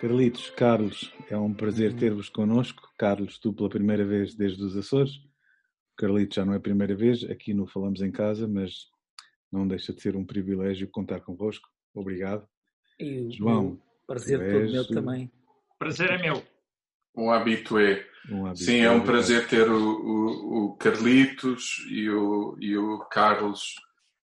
Carlitos, Carlos, é um prazer uhum. ter-vos connosco. Carlos, tu pela primeira vez desde os Açores. Carlitos já não é a primeira vez, aqui no Falamos em Casa, mas não deixa de ser um privilégio contar convosco. Obrigado. E João. Prazer todo meu também. Prazer é meu. Um habitué. Um habitué. Sim, é um prazer ter o, o, o, Carlitos e o, e o Carlos.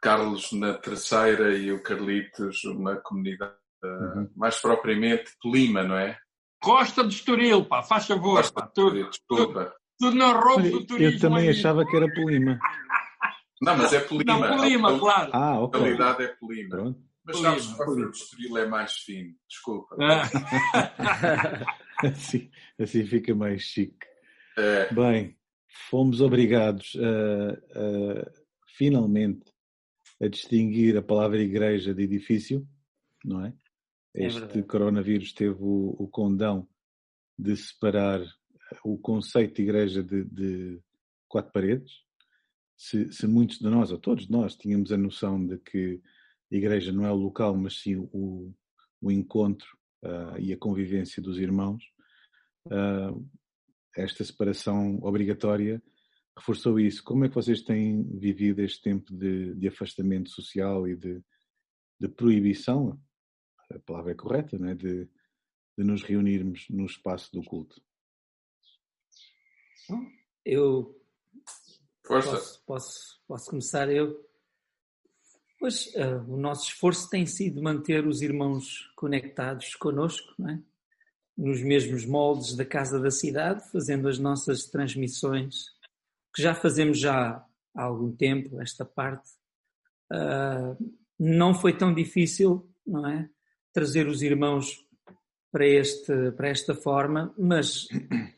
Carlos na terceira e o Carlitos uma comunidade uhum. mais propriamente Lima, não é? Costa de Estoril, pá, faz favor. Costa pá, tudo, desculpa. Tudo não roubo do turismo. Eu também aí. achava que era Polima. Não, mas é Polima. Não, Polima, claro. Ah, ok. A qualidade é Polima. Pronto. Mas sabes que o Estoril é mais fino, desculpa. Ah. assim, assim fica mais chique. É. Bem, fomos obrigados a, a, finalmente a distinguir a palavra igreja de edifício, não é? É este é coronavírus teve o, o, condão de separar o conceito de igreja de, de quatro paredes. Se, se, muitos de nós, ou todos nós, tínhamos a noção de que a igreja não é o local, mas sim o, o encontro uh, e a convivência dos irmãos, uh, esta separação obrigatória reforçou isso. Como é que vocês têm vivido este tempo de, de afastamento social e de, de, proibição, a palavra é correta, né? de, de nos reunirmos no espaço do culto? Eu posso, posso, posso começar eu. Pois uh, o nosso esforço tem sido manter os irmãos conectados conosco, não é? nos mesmos moldes da Casa da Cidade, fazendo as nossas transmissões, que já fazemos já há algum tempo, esta parte. Uh, não foi tão difícil, não é? Trazer os irmãos para, este, para esta forma, mas,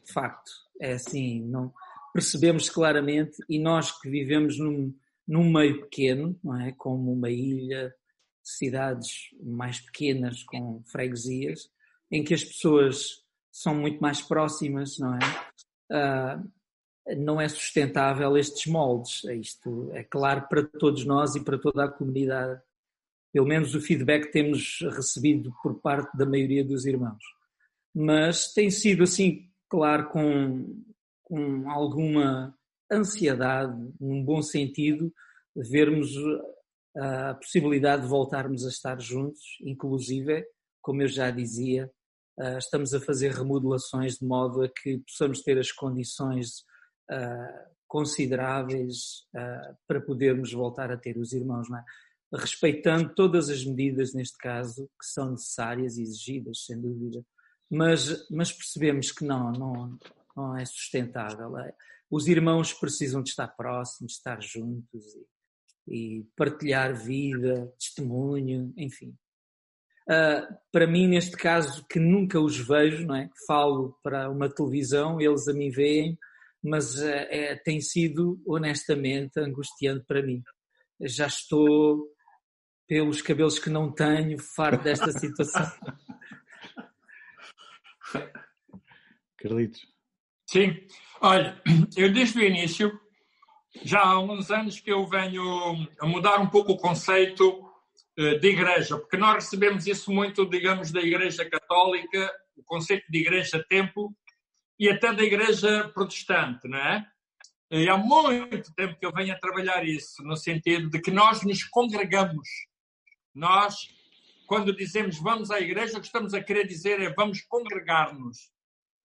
de facto, é assim, não, percebemos claramente, e nós que vivemos num, num meio pequeno, não é? Como uma ilha, cidades mais pequenas com freguesias, em que as pessoas são muito mais próximas, não é? Uh, não é sustentável estes moldes. É isto é claro para todos nós e para toda a comunidade. Pelo menos o feedback que temos recebido por parte da maioria dos irmãos. Mas tem sido assim, claro, com, com alguma ansiedade, num bom sentido, vermos a possibilidade de voltarmos a estar juntos, inclusive, como eu já dizia, Uh, estamos a fazer remodelações de modo a que possamos ter as condições uh, consideráveis uh, para podermos voltar a ter os irmãos, é? Respeitando todas as medidas, neste caso, que são necessárias e exigidas, sem dúvida. Mas, mas percebemos que não, não, não é sustentável. Os irmãos precisam de estar próximos, de estar juntos e, e partilhar vida, testemunho, enfim. Uh, para mim, neste caso, que nunca os vejo, não é? Falo para uma televisão, eles a mim veem, mas uh, é, tem sido, honestamente, angustiante para mim. Já estou, pelos cabelos que não tenho, farto desta situação. Carlitos. Sim. Olha, eu desde o início, já há uns anos que eu venho a mudar um pouco o conceito eh, de igreja, porque nós recebemos isso muito, digamos, da Igreja Católica, o conceito de igreja-templo e até da Igreja Protestante, não é? E há muito tempo que eu venho a trabalhar isso, no sentido de que nós nos congregamos. Nós, quando dizemos vamos à igreja, o que estamos a querer dizer é vamos congregar-nos.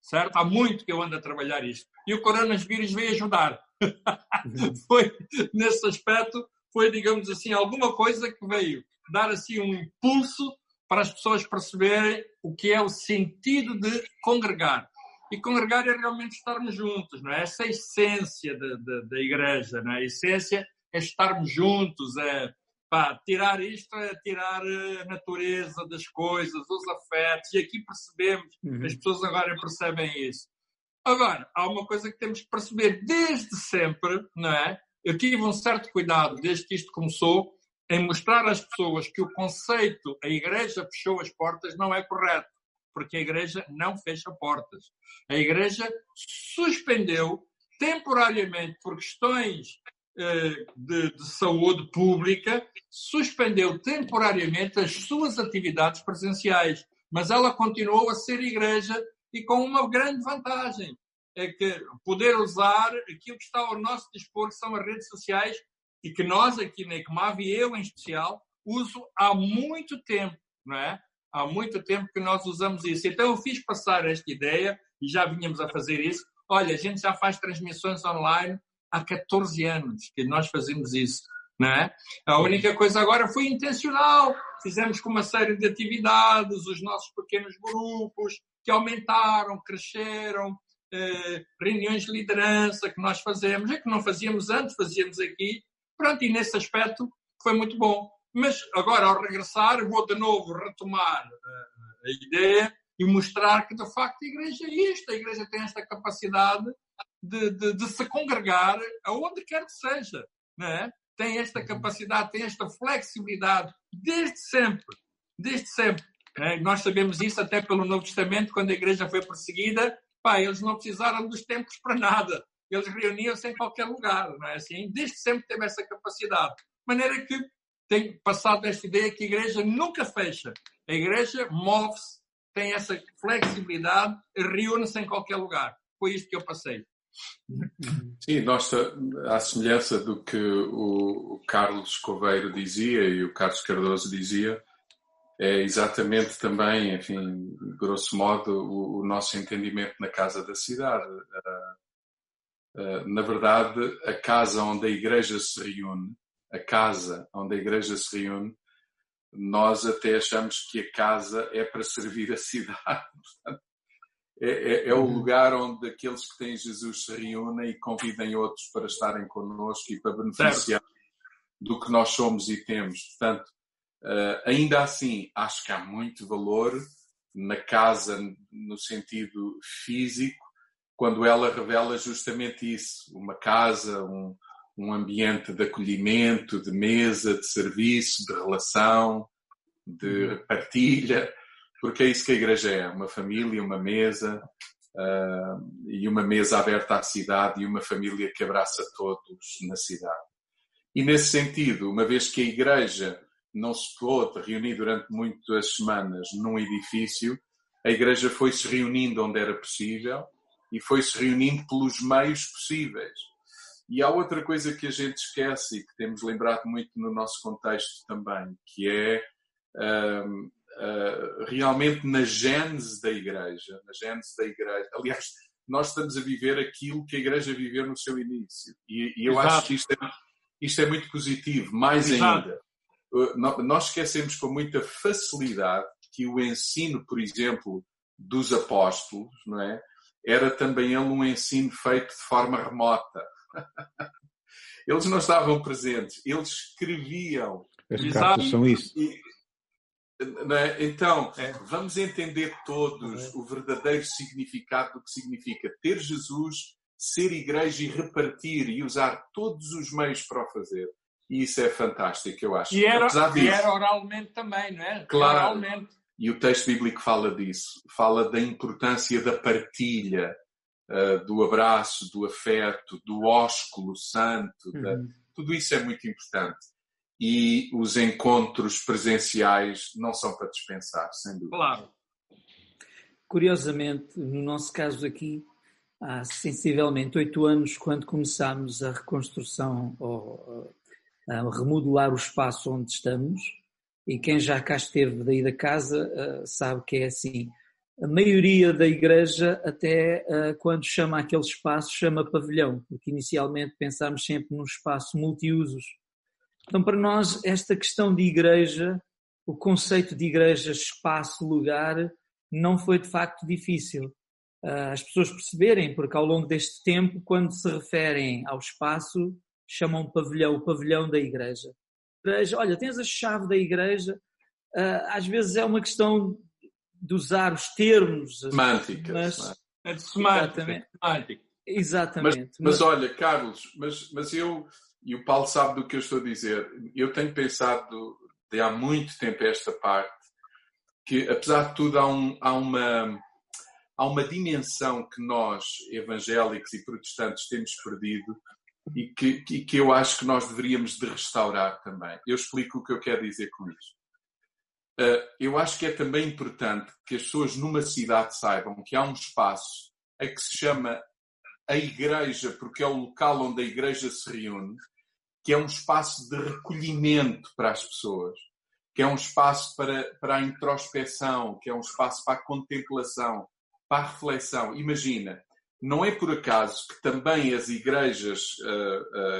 Certo? Há muito que eu ando a trabalhar isto. E o coronavírus veio ajudar. Foi, nesse aspecto, foi, digamos assim, alguma coisa que veio dar assim um impulso para as pessoas perceberem o que é o sentido de congregar. E congregar é realmente estarmos juntos, não é? Essa é a essência da, da, da igreja, não é? A essência é estarmos juntos, é pá, tirar isto é tirar a natureza das coisas, os afetos, e aqui percebemos, uhum. as pessoas agora percebem isso. Agora, há uma coisa que temos que perceber desde sempre, não é? Eu tive um certo cuidado desde que isto começou, em mostrar às pessoas que o conceito a igreja fechou as portas não é correto, porque a igreja não fecha portas. A igreja suspendeu temporariamente por questões eh, de, de, saúde pública, suspendeu temporariamente as suas atividades presenciais. mas ela continuou a ser igreja e com uma grande vantagem, é que poder usar aquilo que está ao nosso dispor, que são as redes sociais, e que nós aqui na ECMAV, e eu em especial, uso há muito tempo, não é? Há muito tempo que nós usamos isso. Então eu fiz passar esta ideia, e já vínhamos a fazer isso. Olha, a gente já faz transmissões online há 14 anos que nós fazemos isso. Não é? A única coisa agora foi intencional. Fizemos com uma série de atividades, os nossos pequenos grupos, que aumentaram, cresceram, eh, reuniões de liderança que nós fazemos, é que não fazíamos antes, fazíamos aqui. Pronto, e nesse aspecto foi muito bom. Mas agora, ao regressar, vou de novo retomar a, a ideia e mostrar que, de facto, a igreja é isto. A igreja tem esta capacidade de, de, de se congregar aonde quer que seja. Não é? Tem esta capacidade, tem esta flexibilidade, desde sempre. Desde sempre. É? Nós sabemos isso até pelo Novo Testamento, quando a igreja foi perseguida, pá, eles não precisaram dos templos para nada. Eles reuniam-se em qualquer lugar, não é assim? Desde sempre teve essa capacidade. De maneira que tem passado esta ideia que a igreja nunca fecha. A igreja move-se, tem essa flexibilidade, reúne-se em qualquer lugar. Foi isto que eu passei. Sim, nós, à semelhança do que o Carlos Coveiro dizia e o Carlos Cardoso dizia, é exatamente também, enfim, grosso modo, o, o nosso entendimento na casa da cidade. Uh, uh, na verdade, a casa onde a igreja se reúne, a casa onde a igreja se reúne, nós até achamos que a casa é para servir a cidade. é, é, é, o uhum. lugar onde aqueles que têm Jesus se reúnem e convidem outros para estarem connosco e para beneficiar certo. do que nós somos e temos. Portanto, Uh, ainda assim, acho que há muito valor na casa, no sentido físico, quando ela revela justamente isso: uma casa, um, um ambiente de acolhimento, de mesa, de serviço, de relação, de uhum. partilha, porque é isso que a igreja é: uma família, uma mesa. Uh, e uma mesa aberta à cidade e uma família que abraça todos na cidade. E nesse sentido, uma vez que a igreja não se pôde reunir durante muitas semanas num edifício, a igreja foi se reunindo onde era possível e foi se reunindo pelos meios possíveis. E há outra coisa que a gente esquece e que temos lembrado muito no nosso contexto também, que é uh, uh, realmente na gênese da igreja, na gênese da igreja. Aliás, nós estamos a viver aquilo que a igreja viveu no seu início. E, e eu Exato. acho que isto é, isto é muito positivo, mais Exato. ainda nós esquecemos com muita facilidade que o ensino, por exemplo, dos apóstolos, não é? Era também ele um ensino feito de forma remota. Eles não estavam presentes, eles escreviam. As cartas são isso. E, é? Então, é. vamos entender todos é. o verdadeiro significado do que significa ter Jesus, ser igreja e repartir e usar todos os meios para o fazer. E isso é fantástico, eu acho. E era, e era oralmente também, não é? Claro. Oralmente. E o texto bíblico fala disso. Fala da importância da partilha, uh, do abraço, do afeto, do ósculo santo. Uhum. Da... Tudo isso é muito importante. E os encontros presenciais não são para dispensar, sem dúvida. Claro. Curiosamente, no nosso caso aqui, há sensivelmente oito anos, quando começámos a reconstrução ou remodelar o espaço onde estamos e quem já cá esteve daí da casa uh, sabe que é assim. A maioria da igreja, até uh, quando chama aquele espaço, chama pavilhão, porque inicialmente pensámos sempre num espaço multiusos. Então, para nós, esta questão de igreja, o conceito de igreja, espaço, lugar, não foi de facto difícil. Uh, as pessoas perceberem, porque ao longo deste tempo, quando se referem ao espaço, chamam pavilhão, o pavilhão da igreja. Olha, tens a chave da igreja, ah, às vezes é uma questão de usar os termos. Semânticas. Mas, é de semântica. Exatamente. Exatamente. Mas, mas, olha, Carlos, mas, mas eu, e o Paulo sabe do que eu estou a dizer, eu tenho pensado de há muito tempo esta parte, que apesar de tudo há, um, há uma há uma dimensão que nós, evangélicos e protestantes, temos perdido, e que, e que eu acho que nós deveríamos de restaurar também. Eu explico o que eu quero dizer com isto. eu acho que é também importante que as pessoas numa cidade saibam que há um espaço a que se chama a igreja, porque é o local onde a igreja se reúne, que é um espaço de recolhimento para as pessoas, que é um espaço para, para a introspeção, que é um espaço para a contemplação, para a reflexão. Imagina, não é por acaso que também as igrejas,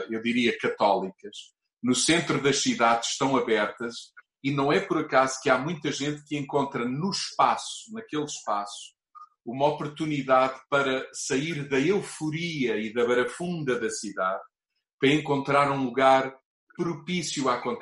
eu diria católicas, no centro das cidades estão abertas e não é por acaso que há muita gente que encontra no espaço, naquele espaço, uma oportunidade para sair da euforia e da barafunda da cidade, para encontrar um lugar propício à contemplação